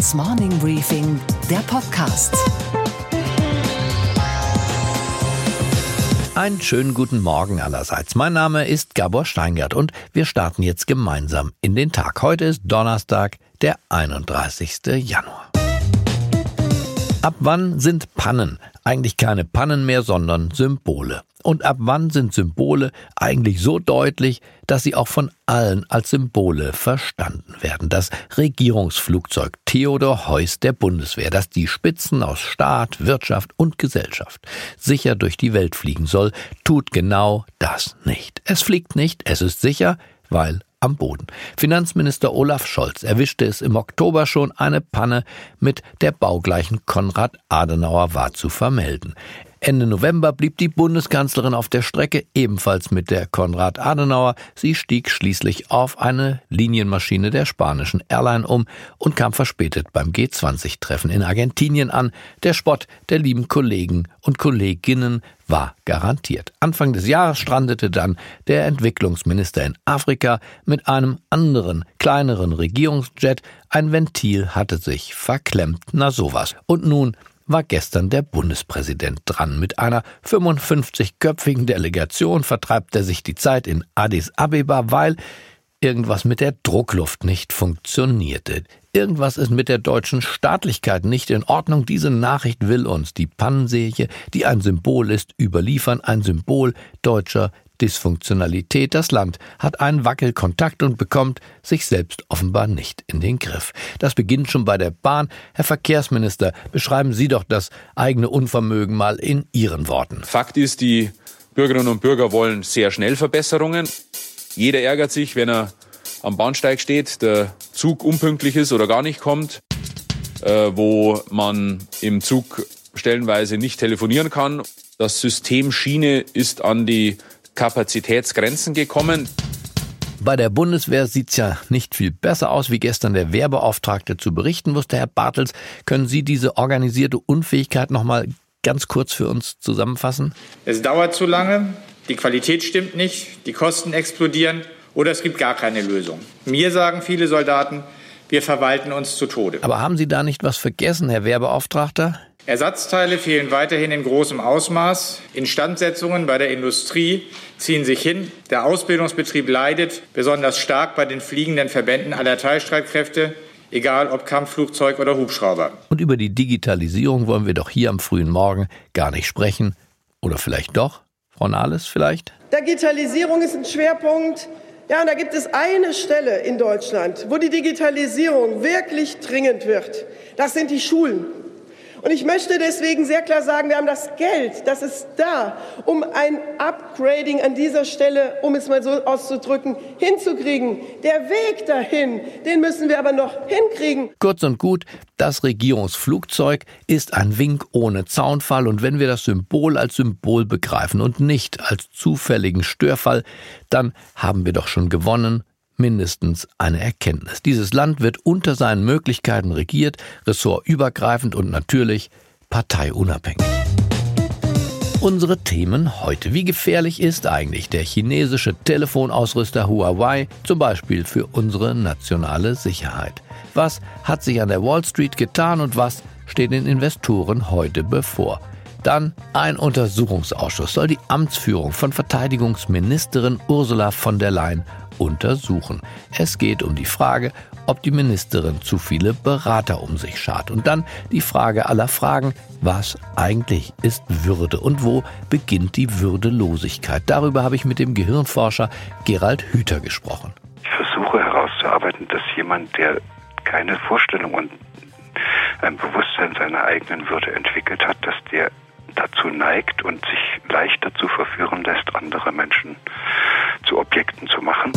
Handelsblatts Morning Briefing, der Podcast. Einen schönen guten Morgen allerseits. Mein Name ist Gabor Steingart und wir starten jetzt gemeinsam in den Tag. Heute ist Donnerstag, der 31. Januar. Ab wann sind Pannen eigentlich keine Pannen mehr, sondern Symbole? Und ab wann sind Symbole eigentlich so deutlich, dass sie auch von allen als Symbole verstanden werden? Das Regierungsflugzeug Theodor Heuss der Bundeswehr, das die Spitzen aus Staat, Wirtschaft und Gesellschaft sicher durch die Welt fliegen soll, tut genau das nicht. Es fliegt nicht, es ist sicher, weil am Boden. Finanzminister Olaf Scholz erwischte es im Oktober schon, eine Panne mit der baugleichen Konrad Adenauer war zu vermelden. Ende November blieb die Bundeskanzlerin auf der Strecke, ebenfalls mit der Konrad Adenauer. Sie stieg schließlich auf eine Linienmaschine der spanischen Airline um und kam verspätet beim G20-Treffen in Argentinien an. Der Spott der lieben Kollegen und Kolleginnen war garantiert. Anfang des Jahres strandete dann der Entwicklungsminister in Afrika mit einem anderen, kleineren Regierungsjet. Ein Ventil hatte sich verklemmt. Na sowas. Und nun war gestern der Bundespräsident dran. Mit einer 55-köpfigen Delegation vertreibt er sich die Zeit in Addis Abeba, weil irgendwas mit der Druckluft nicht funktionierte. Irgendwas ist mit der deutschen Staatlichkeit nicht in Ordnung. Diese Nachricht will uns die Pannenserie, die ein Symbol ist, überliefern, ein Symbol deutscher Dysfunktionalität. Das Land hat einen Wackelkontakt und bekommt sich selbst offenbar nicht in den Griff. Das beginnt schon bei der Bahn. Herr Verkehrsminister, beschreiben Sie doch das eigene Unvermögen mal in Ihren Worten. Fakt ist, die Bürgerinnen und Bürger wollen sehr schnell Verbesserungen. Jeder ärgert sich, wenn er am Bahnsteig steht, der Zug unpünktlich ist oder gar nicht kommt, äh, wo man im Zug stellenweise nicht telefonieren kann. Das System Schiene ist an die Kapazitätsgrenzen gekommen. Bei der Bundeswehr sieht's ja nicht viel besser aus, wie gestern der Wehrbeauftragte zu berichten wusste. Herr Bartels, können Sie diese organisierte Unfähigkeit noch mal ganz kurz für uns zusammenfassen? Es dauert zu lange, die Qualität stimmt nicht, die Kosten explodieren oder es gibt gar keine Lösung. Mir sagen viele Soldaten, wir verwalten uns zu Tode. Aber haben Sie da nicht was vergessen, Herr Wehrbeauftragter? Ersatzteile fehlen weiterhin in großem Ausmaß. Instandsetzungen bei der Industrie ziehen sich hin. Der Ausbildungsbetrieb leidet besonders stark bei den fliegenden Verbänden aller Teilstreitkräfte, egal ob Kampfflugzeug oder Hubschrauber. Und über die Digitalisierung wollen wir doch hier am frühen Morgen gar nicht sprechen. Oder vielleicht doch? Frau Nahles vielleicht? Digitalisierung ist ein Schwerpunkt. Ja, und da gibt es eine Stelle in Deutschland, wo die Digitalisierung wirklich dringend wird. Das sind die Schulen. Und ich möchte deswegen sehr klar sagen, wir haben das Geld, das ist da, um ein Upgrading an dieser Stelle, um es mal so auszudrücken, hinzukriegen. Der Weg dahin, den müssen wir aber noch hinkriegen. Kurz und gut, das Regierungsflugzeug ist ein Wink ohne Zaunfall und wenn wir das Symbol als Symbol begreifen und nicht als zufälligen Störfall, dann haben wir doch schon gewonnen mindestens eine Erkenntnis. Dieses Land wird unter seinen Möglichkeiten regiert, ressortübergreifend und natürlich parteiunabhängig. Unsere Themen heute. Wie gefährlich ist eigentlich der chinesische Telefonausrüster Huawei zum Beispiel für unsere nationale Sicherheit? Was hat sich an der Wall Street getan und was steht den Investoren heute bevor? Dann ein Untersuchungsausschuss soll die Amtsführung von Verteidigungsministerin Ursula von der Leyen untersuchen. Es geht um die Frage, ob die Ministerin zu viele Berater um sich schart. Und dann die Frage aller Fragen, was eigentlich ist Würde und wo beginnt die Würdelosigkeit? Darüber habe ich mit dem Gehirnforscher Gerald Hüther gesprochen. Ich versuche herauszuarbeiten, dass jemand, der keine Vorstellung und ein Bewusstsein seiner eigenen Würde entwickelt hat, dass der dazu neigt und sich leichter zu verführen lässt, andere Menschen zu Objekten zu machen.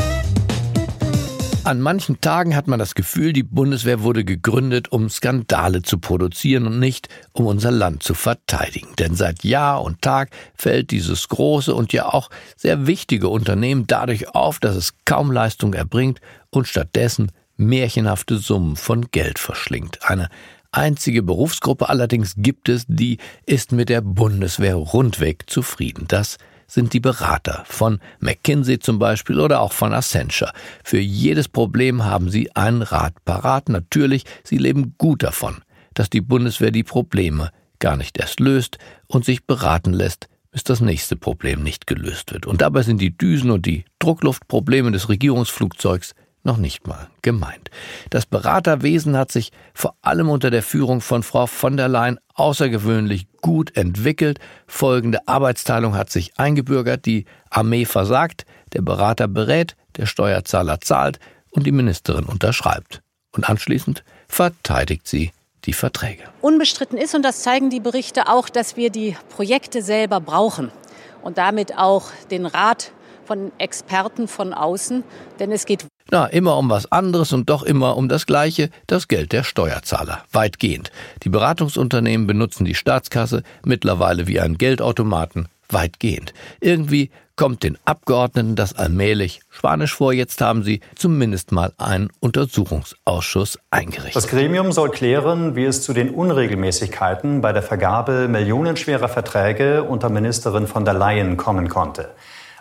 An manchen Tagen hat man das Gefühl, die Bundeswehr wurde gegründet, um Skandale zu produzieren und nicht, um unser Land zu verteidigen. Denn seit Jahr und Tag fällt dieses große und ja auch sehr wichtige Unternehmen dadurch auf, dass es kaum Leistung erbringt und stattdessen märchenhafte Summen von Geld verschlingt. Eine einzige Berufsgruppe allerdings gibt es, die ist mit der Bundeswehr rundweg zufrieden. Das sind die Berater von McKinsey zum Beispiel oder auch von Accenture. Für jedes Problem haben sie einen Rat parat. Natürlich, sie leben gut davon, dass die Bundeswehr die Probleme gar nicht erst löst und sich beraten lässt, bis das nächste Problem nicht gelöst wird. Und dabei sind die Düsen und die Druckluftprobleme des Regierungsflugzeugs noch nicht mal gemeint. Das Beraterwesen hat sich vor allem unter der Führung von Frau von der Leyen außergewöhnlich gut entwickelt. Folgende Arbeitsteilung hat sich eingebürgert. Die Armee versagt, der Berater berät, der Steuerzahler zahlt und die Ministerin unterschreibt. Und anschließend verteidigt sie die Verträge. Unbestritten ist, und das zeigen die Berichte auch, dass wir die Projekte selber brauchen und damit auch den Rat von Experten von außen, denn es geht na, immer um was anderes und doch immer um das Gleiche, das Geld der Steuerzahler. Weitgehend. Die Beratungsunternehmen benutzen die Staatskasse mittlerweile wie einen Geldautomaten. Weitgehend. Irgendwie kommt den Abgeordneten das allmählich Spanisch vor. Jetzt haben sie zumindest mal einen Untersuchungsausschuss eingerichtet. Das Gremium soll klären, wie es zu den Unregelmäßigkeiten bei der Vergabe millionenschwerer Verträge unter Ministerin von der Leyen kommen konnte.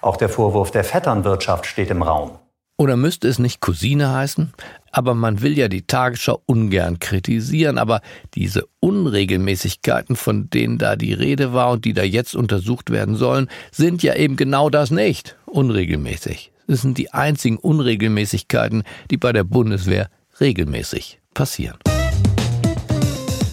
Auch der Vorwurf der Vetternwirtschaft steht im Raum. Oder müsste es nicht Cousine heißen? Aber man will ja die Tagesschau ungern kritisieren, aber diese Unregelmäßigkeiten, von denen da die Rede war und die da jetzt untersucht werden sollen, sind ja eben genau das nicht. Unregelmäßig. Es sind die einzigen Unregelmäßigkeiten, die bei der Bundeswehr regelmäßig passieren.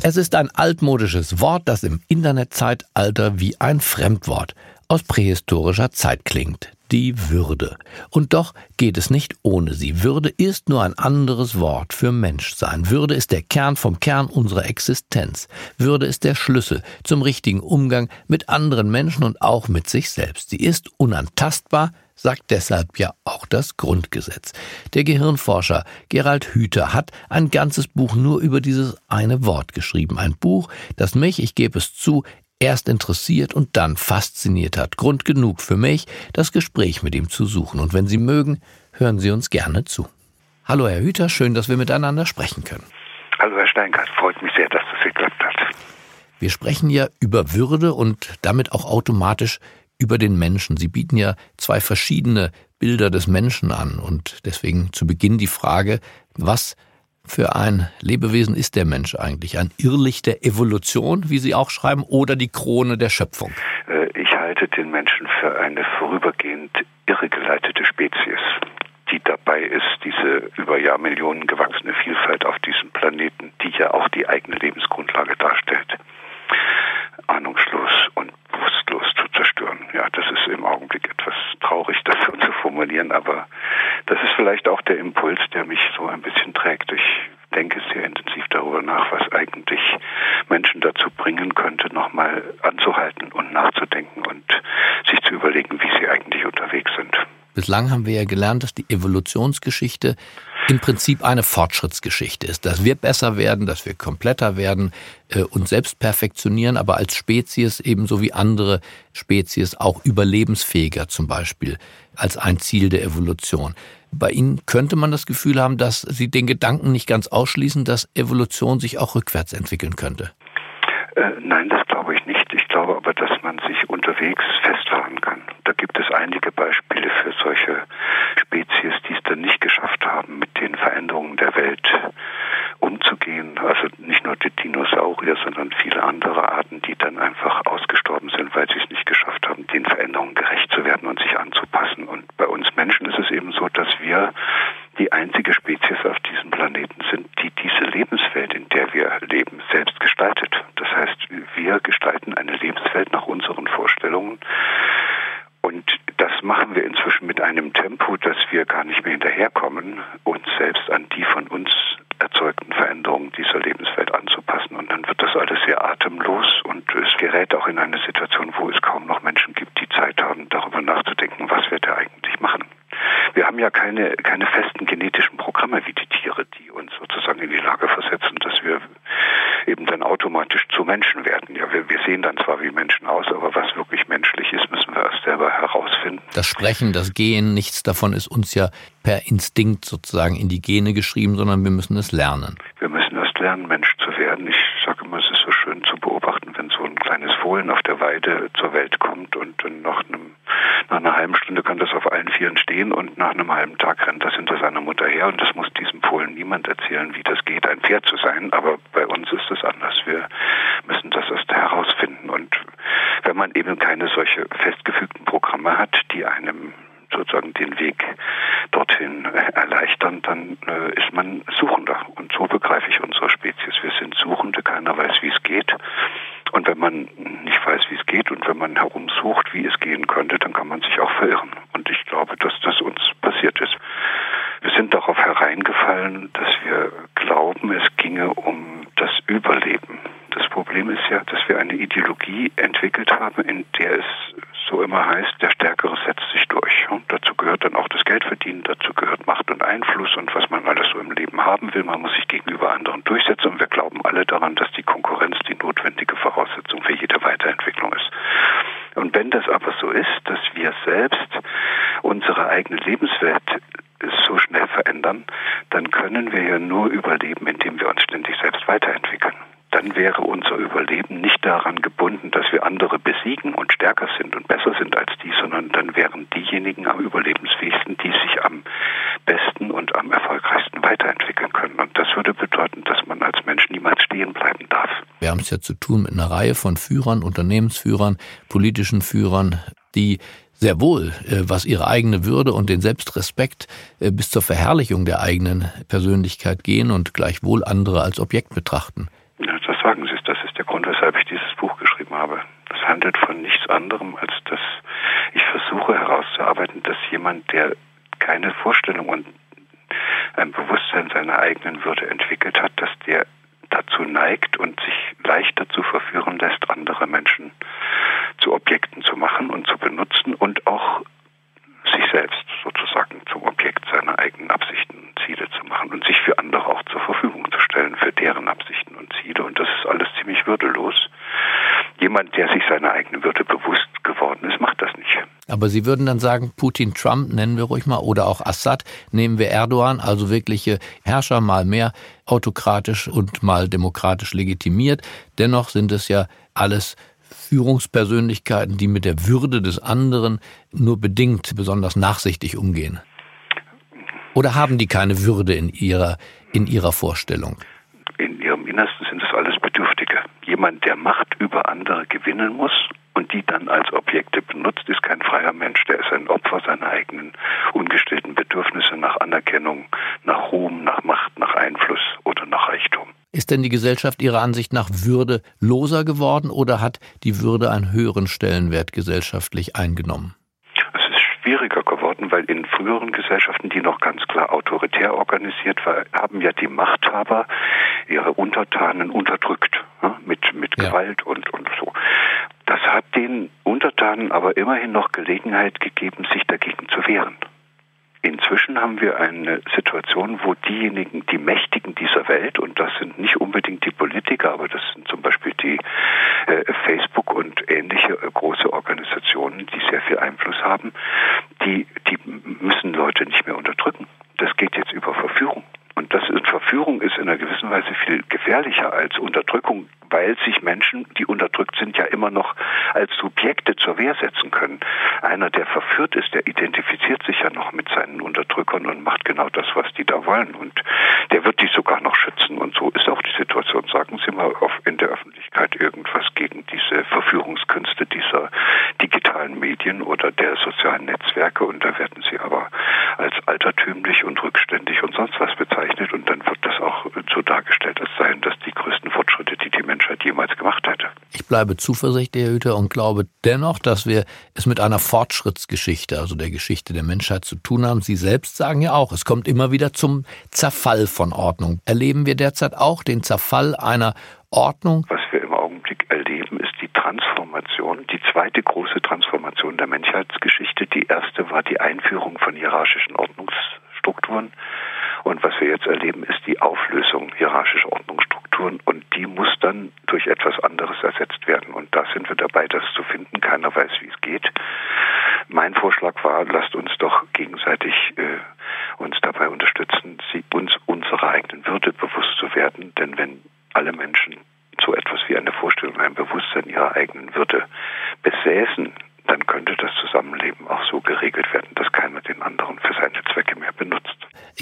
Es ist ein altmodisches Wort, das im Internetzeitalter wie ein Fremdwort aus prähistorischer Zeit klingt die Würde. Und doch geht es nicht ohne sie. Würde ist nur ein anderes Wort für Menschsein. Würde ist der Kern vom Kern unserer Existenz. Würde ist der Schlüssel zum richtigen Umgang mit anderen Menschen und auch mit sich selbst. Sie ist unantastbar, sagt deshalb ja auch das Grundgesetz. Der Gehirnforscher Gerald Hüther hat ein ganzes Buch nur über dieses eine Wort geschrieben. Ein Buch, das mich, ich gebe es zu, erst interessiert und dann fasziniert hat. Grund genug für mich, das Gespräch mit ihm zu suchen. Und wenn Sie mögen, hören Sie uns gerne zu. Hallo, Herr Hüter, schön, dass wir miteinander sprechen können. Hallo, Herr Steingart, freut mich sehr, dass das geklappt hat. Wir sprechen ja über Würde und damit auch automatisch über den Menschen. Sie bieten ja zwei verschiedene Bilder des Menschen an und deswegen zu Beginn die Frage, was für ein Lebewesen ist der Mensch eigentlich? Ein Irrlicht der Evolution, wie Sie auch schreiben, oder die Krone der Schöpfung? Äh, ich halte den Menschen für eine vorübergehend irregeleitete Spezies, die dabei ist, diese über Jahrmillionen gewachsene Vielfalt auf diesem Planeten, die ja auch die eigene Lebensgrundlage darstellt, ahnungslos und bewusstlos zu zerstören. Ja, das ist im Augenblick etwas traurig, das so zu formulieren, aber das ist vielleicht auch der Impuls, der mich so ein bisschen trägt. Ich denke sehr intensiv darüber nach, was eigentlich Menschen dazu bringen könnte, nochmal anzuhalten und nachzudenken und sich zu überlegen, wie sie eigentlich unterwegs sind. Bislang haben wir ja gelernt, dass die Evolutionsgeschichte im Prinzip eine Fortschrittsgeschichte ist, dass wir besser werden, dass wir kompletter werden, äh, uns selbst perfektionieren, aber als Spezies ebenso wie andere Spezies auch überlebensfähiger zum Beispiel als ein Ziel der Evolution. Bei Ihnen könnte man das Gefühl haben, dass Sie den Gedanken nicht ganz ausschließen, dass Evolution sich auch rückwärts entwickeln könnte. Äh, nein, das glaube ich nicht. Ich glaube aber, dass man sich unterwegs festfahren kann. Da gibt es einige Beispiele für solche Spezies, die es dann nicht geschafft haben, mit den Veränderungen der Welt umzugehen. Also nicht nur die Dinosaurier, sondern viele andere Arten, die dann einfach ausgestorben sind, weil sie es nicht geschafft haben, den Veränderungen gerecht zu werden und sich anzupassen. Und bei uns Menschen ist es eben so, dass wir die einzige Spezies auf diesem Planeten sind, die diese Lebenswelt, in der wir leben, selbst gestaltet. Das heißt, wir gestalten eine Lebenswelt nach unseren Vorstellungen. Und das machen wir inzwischen mit einem Tempo, dass wir gar nicht mehr hinterherkommen, uns selbst an die von uns erzeugten Veränderungen dieser Lebenswelt anzupassen. Und dann wird das alles sehr atemlos und es gerät auch in eine Situation, wo es kaum noch Menschen gibt, die Zeit haben, darüber nachzudenken, was wir da eigentlich machen. Wir haben ja keine, keine festen genetischen Programme wie die Tiere, die uns sozusagen in die Lage versetzen, dass wir eben dann automatisch zu Menschen werden. Ja, wir, wir sehen dann zwar wie Menschen aus, aber was wirklich menschlich ist, müssen wir erst selber herausfinden. Das Sprechen, das Gehen, nichts davon ist uns ja per Instinkt sozusagen in die Gene geschrieben, sondern wir müssen es lernen. Wir müssen erst lernen, Mensch zu werden. Ich sage immer, es ist so schön zu beobachten, wenn so ein kleines Fohlen auf der Weide zur Welt kommt und dann nach, einem, nach einer halben Stunde kann das auf allen Vieren stehen und nach einem rennt das hinter seiner Mutter her und das muss diesem Fohlen niemand erzählen, wie das geht, ein Pferd zu sein. Aber bei uns ist es anders. Wir müssen das erst herausfinden und wenn man eben keine solche festgefügten Programme hat, die einem sozusagen den Weg dorthin erleichtern, dann äh, ist man Suchender. Und so begreife ich unsere Spezies. Wir sind Suchende, keiner weiß, wie es geht. Und wenn man nicht weiß, wie es geht und wenn man herumsucht, wie es gehen könnte, dann kann man sich auch verirren. Und ich glaube, dass das uns passiert ist. Wir sind darauf hereingefallen, dass wir glauben, es ginge um das Überleben. Das Problem ist ja, dass wir eine Ideologie entwickelt haben, in der es so immer heißt, der Stärkere setzt sich durch. Und dazu gehört dann auch das Geldverdienen, dazu gehört Macht und Einfluss und was man alles so im Leben haben will. Man muss sich gegenüber anderen durchsetzen und wir glauben alle daran, dass die Konkurrenz die notwendige Voraussetzung für jede Weiterentwicklung ist. Und wenn das aber so ist, dass wir selbst unsere eigene Lebenswelt so schnell verändern, dann können wir ja nur überleben, indem wir uns ständig selbst weiterentwickeln dann wäre unser Überleben nicht daran gebunden, dass wir andere besiegen und stärker sind und besser sind als die, sondern dann wären diejenigen am überlebensfähigsten, die sich am besten und am erfolgreichsten weiterentwickeln können. Und das würde bedeuten, dass man als Mensch niemals stehen bleiben darf. Wir haben es ja zu tun mit einer Reihe von Führern, Unternehmensführern, politischen Führern, die sehr wohl, äh, was ihre eigene Würde und den Selbstrespekt äh, bis zur Verherrlichung der eigenen Persönlichkeit gehen und gleichwohl andere als Objekt betrachten. Das sagen Sie, das ist der Grund, weshalb ich dieses Buch geschrieben habe. Das handelt von nichts anderem, als dass ich versuche herauszuarbeiten, dass jemand, der keine Vorstellung und ein Bewusstsein seiner eigenen Würde entwickelt hat, dass der dazu neigt und sich leicht dazu verführen lässt, andere Menschen zu Objekten zu machen und zu benutzen und auch sich selbst sozusagen zum Objekt seiner eigenen Absichten und Ziele zu machen und sich für andere auch zur Verfügung zu stellen, für deren Absichten und Ziele. Und das ist alles ziemlich würdelos. Jemand, der sich seiner eigenen Würde bewusst geworden ist, macht das nicht. Aber Sie würden dann sagen, Putin, Trump nennen wir ruhig mal, oder auch Assad, nehmen wir Erdogan, also wirkliche Herrscher, mal mehr autokratisch und mal demokratisch legitimiert. Dennoch sind es ja alles Führungspersönlichkeiten, die mit der Würde des anderen nur bedingt besonders nachsichtig umgehen? Oder haben die keine Würde in ihrer, in ihrer Vorstellung? In ihrem Innersten sind es. Jemand, der Macht über andere gewinnen muss und die dann als Objekte benutzt, ist kein freier Mensch. Der ist ein Opfer seiner eigenen ungestillten Bedürfnisse nach Anerkennung, nach Ruhm, nach Macht, nach Einfluss oder nach Reichtum. Ist denn die Gesellschaft Ihrer Ansicht nach würdeloser geworden oder hat die Würde einen höheren Stellenwert gesellschaftlich eingenommen? Es ist schwieriger geworden, weil in früheren Gesellschaften, die noch ganz klar autoritär organisiert waren, haben ja die Machthaber ihre Untertanen unterdrückt, mit, mit ja. Gewalt und, und so. Das hat den Untertanen aber immerhin noch Gelegenheit gegeben, sich dagegen zu wehren. Inzwischen haben wir eine Situation, wo diejenigen, die Mächtigen dieser Welt, und das sind nicht unbedingt die Politiker, aber das sind zum Beispiel die äh, Facebook und ähnliche äh, große Organisationen, die sehr viel Einfluss haben, die, die müssen Leute nicht mehr unterdrücken. Das geht jetzt über Verführung. Und das ist, Verführung ist in einer gewissen Weise viel gefährlicher als Unterdrückung, weil sich Menschen, die unterdrückt sind, ja immer noch als Subjekte zur Wehr setzen können. Einer, der verführt ist, der identifiziert sich ja noch mit seinen Unterdrückern und macht genau das, was die da wollen. Und der wird die sogar noch schützen. Und so ist auch die Situation. Sagen Sie mal in der Öffentlichkeit irgendwas gegen diese Verführungskünste dieser digitalen Medien oder der sozialen Netzwerke und da werden sie aber als altertümlich und rückständig und sonst was bezeichnet und dann wird das auch so dargestellt, als seien das die größten Fortschritte, die die Menschheit jemals gemacht hätte. Ich bleibe zuversichtlich, Herr Hüter, und glaube dennoch, dass wir es mit einer Fortschrittsgeschichte, also der Geschichte der Menschheit zu tun haben. Sie selbst sagen ja auch, es kommt immer wieder zum Zerfall von Ordnung. Erleben wir derzeit auch den Zerfall einer Ordnung? Was wir im Augenblick erleben, ist die Transformation, die zweite große Transformation der Menschheitsgeschichte. Die erste war die Einführung von hierarchischen Ordnungsstrukturen. Und was wir jetzt erleben, ist die Auflösung hierarchischer Ordnungsstrukturen und die muss dann durch etwas anderes ersetzt werden. Und da sind wir dabei, das zu finden. Keiner weiß, wie es geht. Mein Vorschlag war, lasst uns doch gegenseitig äh, uns dabei unterstützen, sie, uns unserer eigenen Würde bewusst zu werden. Denn wenn alle Menschen so etwas wie eine Vorstellung, ein Bewusstsein ihrer eigenen Würde besäßen, dann könnte das Zusammenleben auch so geregelt werden, dass keiner den anderen für seine Zwecke mehr benutzt.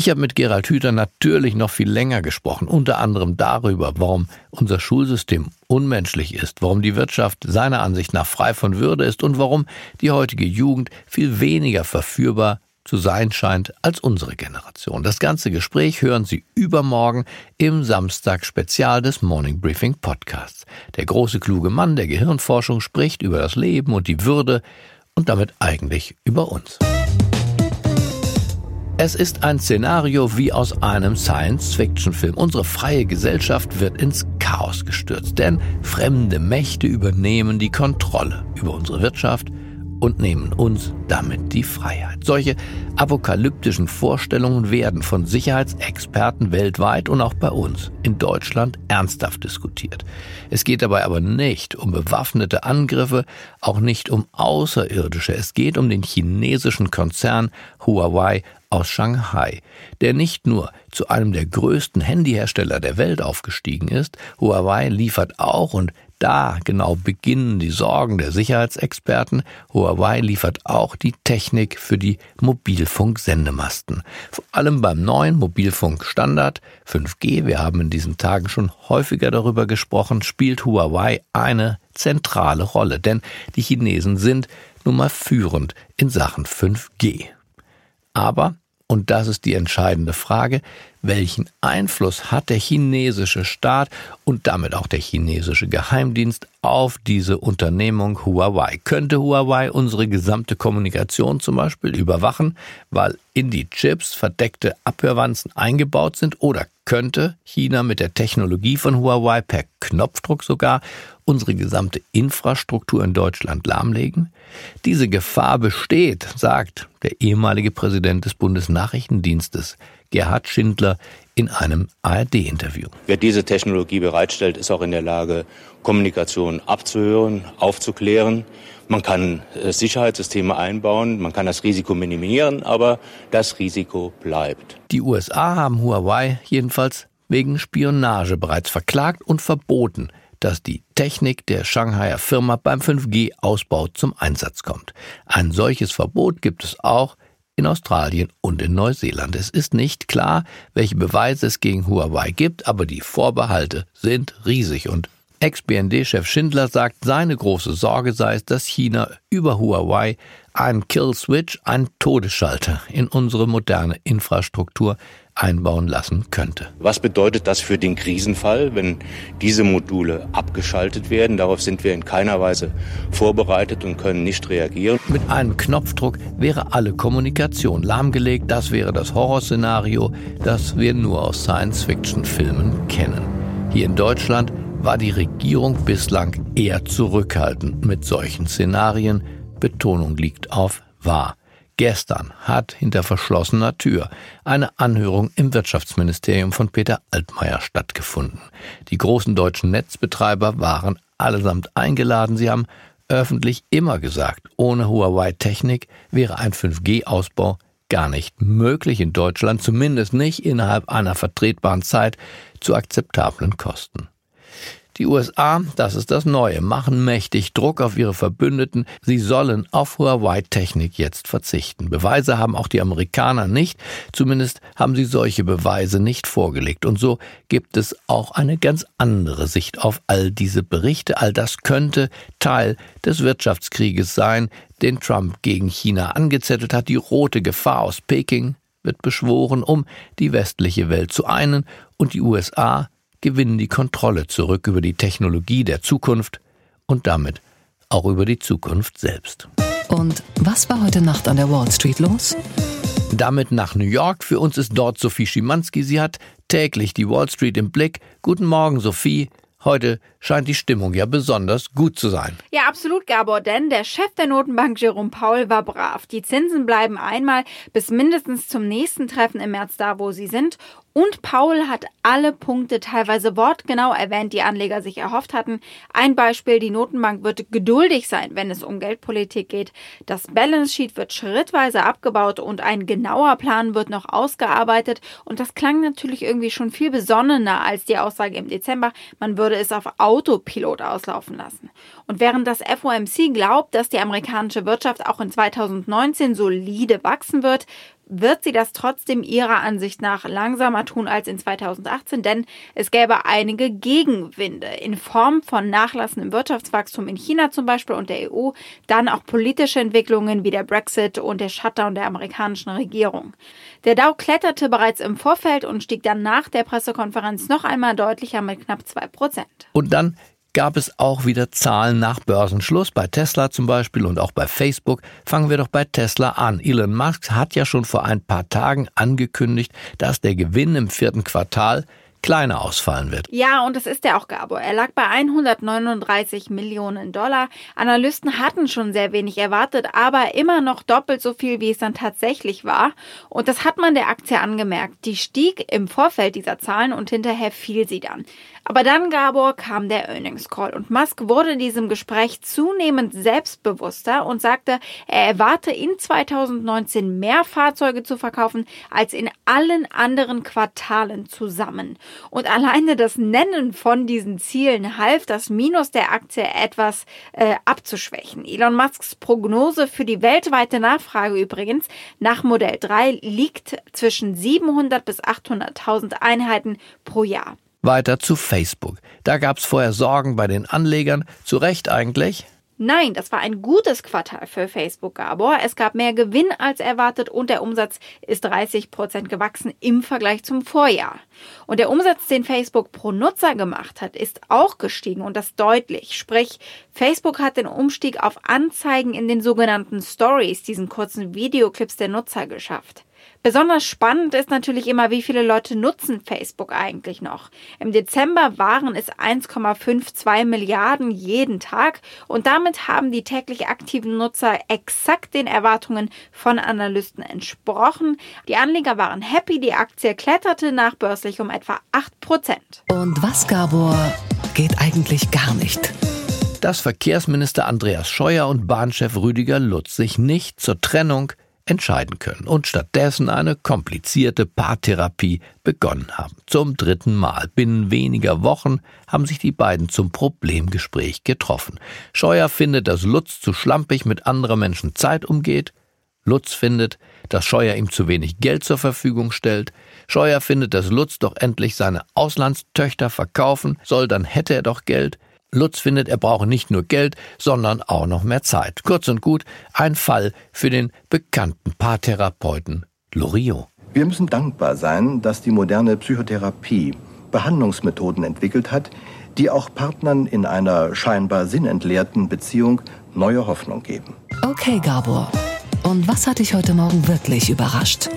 Ich habe mit Gerald Hüther natürlich noch viel länger gesprochen, unter anderem darüber, warum unser Schulsystem unmenschlich ist, warum die Wirtschaft seiner Ansicht nach frei von Würde ist und warum die heutige Jugend viel weniger verführbar zu sein scheint als unsere Generation. Das ganze Gespräch hören Sie übermorgen im Samstag-Spezial des Morning Briefing Podcasts. Der große kluge Mann der Gehirnforschung spricht über das Leben und die Würde und damit eigentlich über uns. Es ist ein Szenario wie aus einem Science-Fiction-Film. Unsere freie Gesellschaft wird ins Chaos gestürzt, denn fremde Mächte übernehmen die Kontrolle über unsere Wirtschaft, und nehmen uns damit die Freiheit. Solche apokalyptischen Vorstellungen werden von Sicherheitsexperten weltweit und auch bei uns in Deutschland ernsthaft diskutiert. Es geht dabei aber nicht um bewaffnete Angriffe, auch nicht um Außerirdische. Es geht um den chinesischen Konzern Huawei aus Shanghai, der nicht nur zu einem der größten Handyhersteller der Welt aufgestiegen ist, Huawei liefert auch und da genau beginnen die Sorgen der Sicherheitsexperten. Huawei liefert auch die Technik für die Mobilfunksendemasten. Vor allem beim neuen Mobilfunkstandard 5G, wir haben in diesen Tagen schon häufiger darüber gesprochen, spielt Huawei eine zentrale Rolle, denn die Chinesen sind nun mal führend in Sachen 5G. Aber und das ist die entscheidende Frage, welchen Einfluss hat der chinesische Staat und damit auch der chinesische Geheimdienst auf diese Unternehmung Huawei? Könnte Huawei unsere gesamte Kommunikation zum Beispiel überwachen, weil in die Chips verdeckte Abhörwanzen eingebaut sind? Oder könnte China mit der Technologie von Huawei per Knopfdruck sogar unsere gesamte Infrastruktur in Deutschland lahmlegen? Diese Gefahr besteht, sagt der ehemalige Präsident des Bundesnachrichtendienstes Gerhard Schindler in einem ARD-Interview. Wer diese Technologie bereitstellt, ist auch in der Lage, Kommunikation abzuhören, aufzuklären. Man kann äh, Sicherheitssysteme einbauen, man kann das Risiko minimieren, aber das Risiko bleibt. Die USA haben Huawei jedenfalls wegen Spionage bereits verklagt und verboten, dass die Technik der Shanghaier Firma beim 5G-Ausbau zum Einsatz kommt. Ein solches Verbot gibt es auch in Australien und in Neuseeland. Es ist nicht klar, welche Beweise es gegen Huawei gibt, aber die Vorbehalte sind riesig und Ex-BND-Chef Schindler sagt, seine große Sorge sei es, dass China über Huawei einen Kill-Switch, einen Todesschalter in unsere moderne Infrastruktur einbauen lassen könnte. Was bedeutet das für den Krisenfall, wenn diese Module abgeschaltet werden? Darauf sind wir in keiner Weise vorbereitet und können nicht reagieren. Mit einem Knopfdruck wäre alle Kommunikation lahmgelegt. Das wäre das Horrorszenario, das wir nur aus Science-Fiction-Filmen kennen. Hier in Deutschland war die Regierung bislang eher zurückhaltend mit solchen Szenarien. Betonung liegt auf wahr. Gestern hat hinter verschlossener Tür eine Anhörung im Wirtschaftsministerium von Peter Altmaier stattgefunden. Die großen deutschen Netzbetreiber waren allesamt eingeladen. Sie haben öffentlich immer gesagt, ohne Huawei-Technik wäre ein 5G-Ausbau gar nicht möglich in Deutschland, zumindest nicht innerhalb einer vertretbaren Zeit zu akzeptablen Kosten. Die USA, das ist das Neue, machen mächtig Druck auf ihre Verbündeten. Sie sollen auf Huawei-Technik jetzt verzichten. Beweise haben auch die Amerikaner nicht. Zumindest haben sie solche Beweise nicht vorgelegt. Und so gibt es auch eine ganz andere Sicht auf all diese Berichte. All das könnte Teil des Wirtschaftskrieges sein, den Trump gegen China angezettelt hat. Die rote Gefahr aus Peking wird beschworen, um die westliche Welt zu einen und die USA gewinnen die Kontrolle zurück über die Technologie der Zukunft und damit auch über die Zukunft selbst. Und was war heute Nacht an der Wall Street los? Damit nach New York. Für uns ist dort Sophie Schimanski. Sie hat täglich die Wall Street im Blick. Guten Morgen, Sophie. Heute scheint die Stimmung ja besonders gut zu sein. Ja, absolut, Gabor, denn der Chef der Notenbank Jerome Paul war brav. Die Zinsen bleiben einmal bis mindestens zum nächsten Treffen im März da, wo sie sind Und Paul hat alle Punkte teilweise wortgenau erwähnt, die Anleger sich erhofft hatten. Ein Beispiel, die Notenbank wird geduldig sein, wenn es um Geldpolitik geht. Das Balance Sheet wird schrittweise abgebaut und ein genauer Plan wird noch ausgearbeitet. Und das klang natürlich irgendwie schon viel besonnener als die Aussage im Dezember, man würde es auf Autopilot auslaufen lassen. Und während das FOMC glaubt, dass die amerikanische Wirtschaft auch in 2019 solide wachsen wird, wird sie das trotzdem ihrer Ansicht nach langsamer tun als in 2018, denn es gäbe einige Gegenwinde in Form von nachlassendem Wirtschaftswachstum in China zum Beispiel und der EU, dann auch politische Entwicklungen wie der Brexit und der Shutdown der amerikanischen Regierung. Der Dow kletterte bereits im Vorfeld und stieg dann nach der Pressekonferenz noch einmal deutlicher mit knapp zwei Prozent. Und dann gab es auch wieder Zahlen nach Börsenschluss, bei Tesla zum Beispiel und auch bei Facebook. Fangen wir doch bei Tesla an. Elon Musk hat ja schon vor ein paar Tagen angekündigt, dass der Gewinn im vierten Quartal kleiner ausfallen wird. Ja, und das ist er auch, Gabo. Er lag bei 139 Millionen Dollar. Analysten hatten schon sehr wenig erwartet, aber immer noch doppelt so viel, wie es dann tatsächlich war. Und das hat man der Aktie angemerkt. Die stieg im Vorfeld dieser Zahlen und hinterher fiel sie dann. Aber dann, Gabor, kam der Earnings Call und Musk wurde in diesem Gespräch zunehmend selbstbewusster und sagte, er erwarte in 2019 mehr Fahrzeuge zu verkaufen als in allen anderen Quartalen zusammen. Und alleine das Nennen von diesen Zielen half das Minus der Aktie etwas äh, abzuschwächen. Elon Musks Prognose für die weltweite Nachfrage übrigens nach Modell 3 liegt zwischen 700 bis 800.000 Einheiten pro Jahr. Weiter zu Facebook. Da gab es vorher Sorgen bei den Anlegern. Zu Recht eigentlich? Nein, das war ein gutes Quartal für Facebook, Gabor. Es gab mehr Gewinn als erwartet und der Umsatz ist 30 Prozent gewachsen im Vergleich zum Vorjahr. Und der Umsatz, den Facebook pro Nutzer gemacht hat, ist auch gestiegen und das deutlich. Sprich, Facebook hat den Umstieg auf Anzeigen in den sogenannten Stories, diesen kurzen Videoclips der Nutzer geschafft. Besonders spannend ist natürlich immer, wie viele Leute nutzen Facebook eigentlich noch. Im Dezember waren es 1,52 Milliarden jeden Tag und damit haben die täglich aktiven Nutzer exakt den Erwartungen von Analysten entsprochen. Die Anleger waren happy, die Aktie kletterte nachbörslich um etwa 8%. Und was, Gabor, geht eigentlich gar nicht? Dass Verkehrsminister Andreas Scheuer und Bahnchef Rüdiger Lutz sich nicht zur Trennung entscheiden können und stattdessen eine komplizierte Paartherapie begonnen haben. Zum dritten Mal binnen weniger Wochen haben sich die beiden zum Problemgespräch getroffen. Scheuer findet, dass Lutz zu schlampig mit anderen Menschen Zeit umgeht. Lutz findet, dass Scheuer ihm zu wenig Geld zur Verfügung stellt. Scheuer findet, dass Lutz doch endlich seine Auslandstöchter verkaufen soll, dann hätte er doch Geld. Lutz findet, er brauche nicht nur Geld, sondern auch noch mehr Zeit. Kurz und gut, ein Fall für den bekannten Paartherapeuten Loriot. Wir müssen dankbar sein, dass die moderne Psychotherapie Behandlungsmethoden entwickelt hat, die auch Partnern in einer scheinbar sinnentleerten Beziehung neue Hoffnung geben. Okay, Gabor. Und was hat dich heute Morgen wirklich überrascht?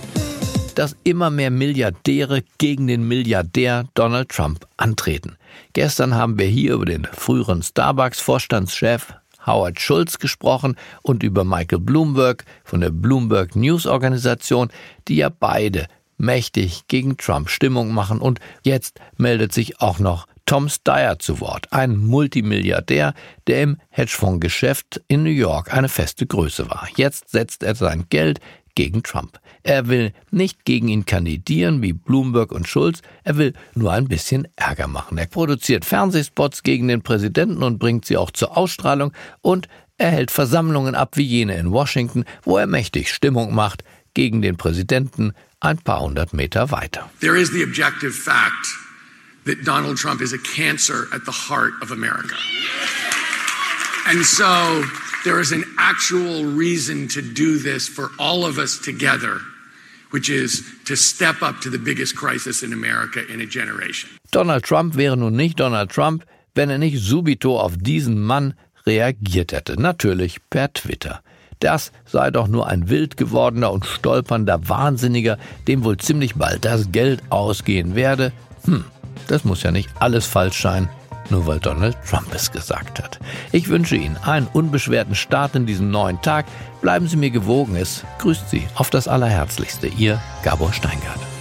Dass immer mehr Milliardäre gegen den Milliardär Donald Trump antreten. Gestern haben wir hier über den früheren Starbucks-Vorstandschef Howard Schulz gesprochen und über Michael Bloomberg von der Bloomberg News Organisation, die ja beide mächtig gegen Trump Stimmung machen. Und jetzt meldet sich auch noch Tom Steyer zu Wort, ein Multimilliardär, der im Hedgefondsgeschäft in New York eine feste Größe war. Jetzt setzt er sein Geld gegen Trump. Er will nicht gegen ihn kandidieren wie Bloomberg und Schulz, er will nur ein bisschen Ärger machen. Er produziert Fernsehspots gegen den Präsidenten und bringt sie auch zur Ausstrahlung und er hält Versammlungen ab wie jene in Washington, wo er mächtig Stimmung macht gegen den Präsidenten ein paar hundert Meter weiter. There is the objective fact that Donald Trump is a cancer at the heart of America. And so there is an actual reason to do this for all of us together, which is to step up to the biggest crisis in America in a generation. Donald Trump wäre nun nicht Donald Trump, wenn er nicht subito auf diesen Mann reagiert hätte. Natürlich per Twitter. Das sei doch nur ein wild gewordener und stolpernder Wahnsinniger, dem wohl ziemlich bald das Geld ausgehen werde. Hm, das muss ja nicht alles falsch sein nur weil Donald Trump es gesagt hat. Ich wünsche Ihnen einen unbeschwerten Start in diesem neuen Tag. Bleiben Sie mir gewogen. Es grüßt Sie auf das Allerherzlichste. Ihr Gabor Steingart.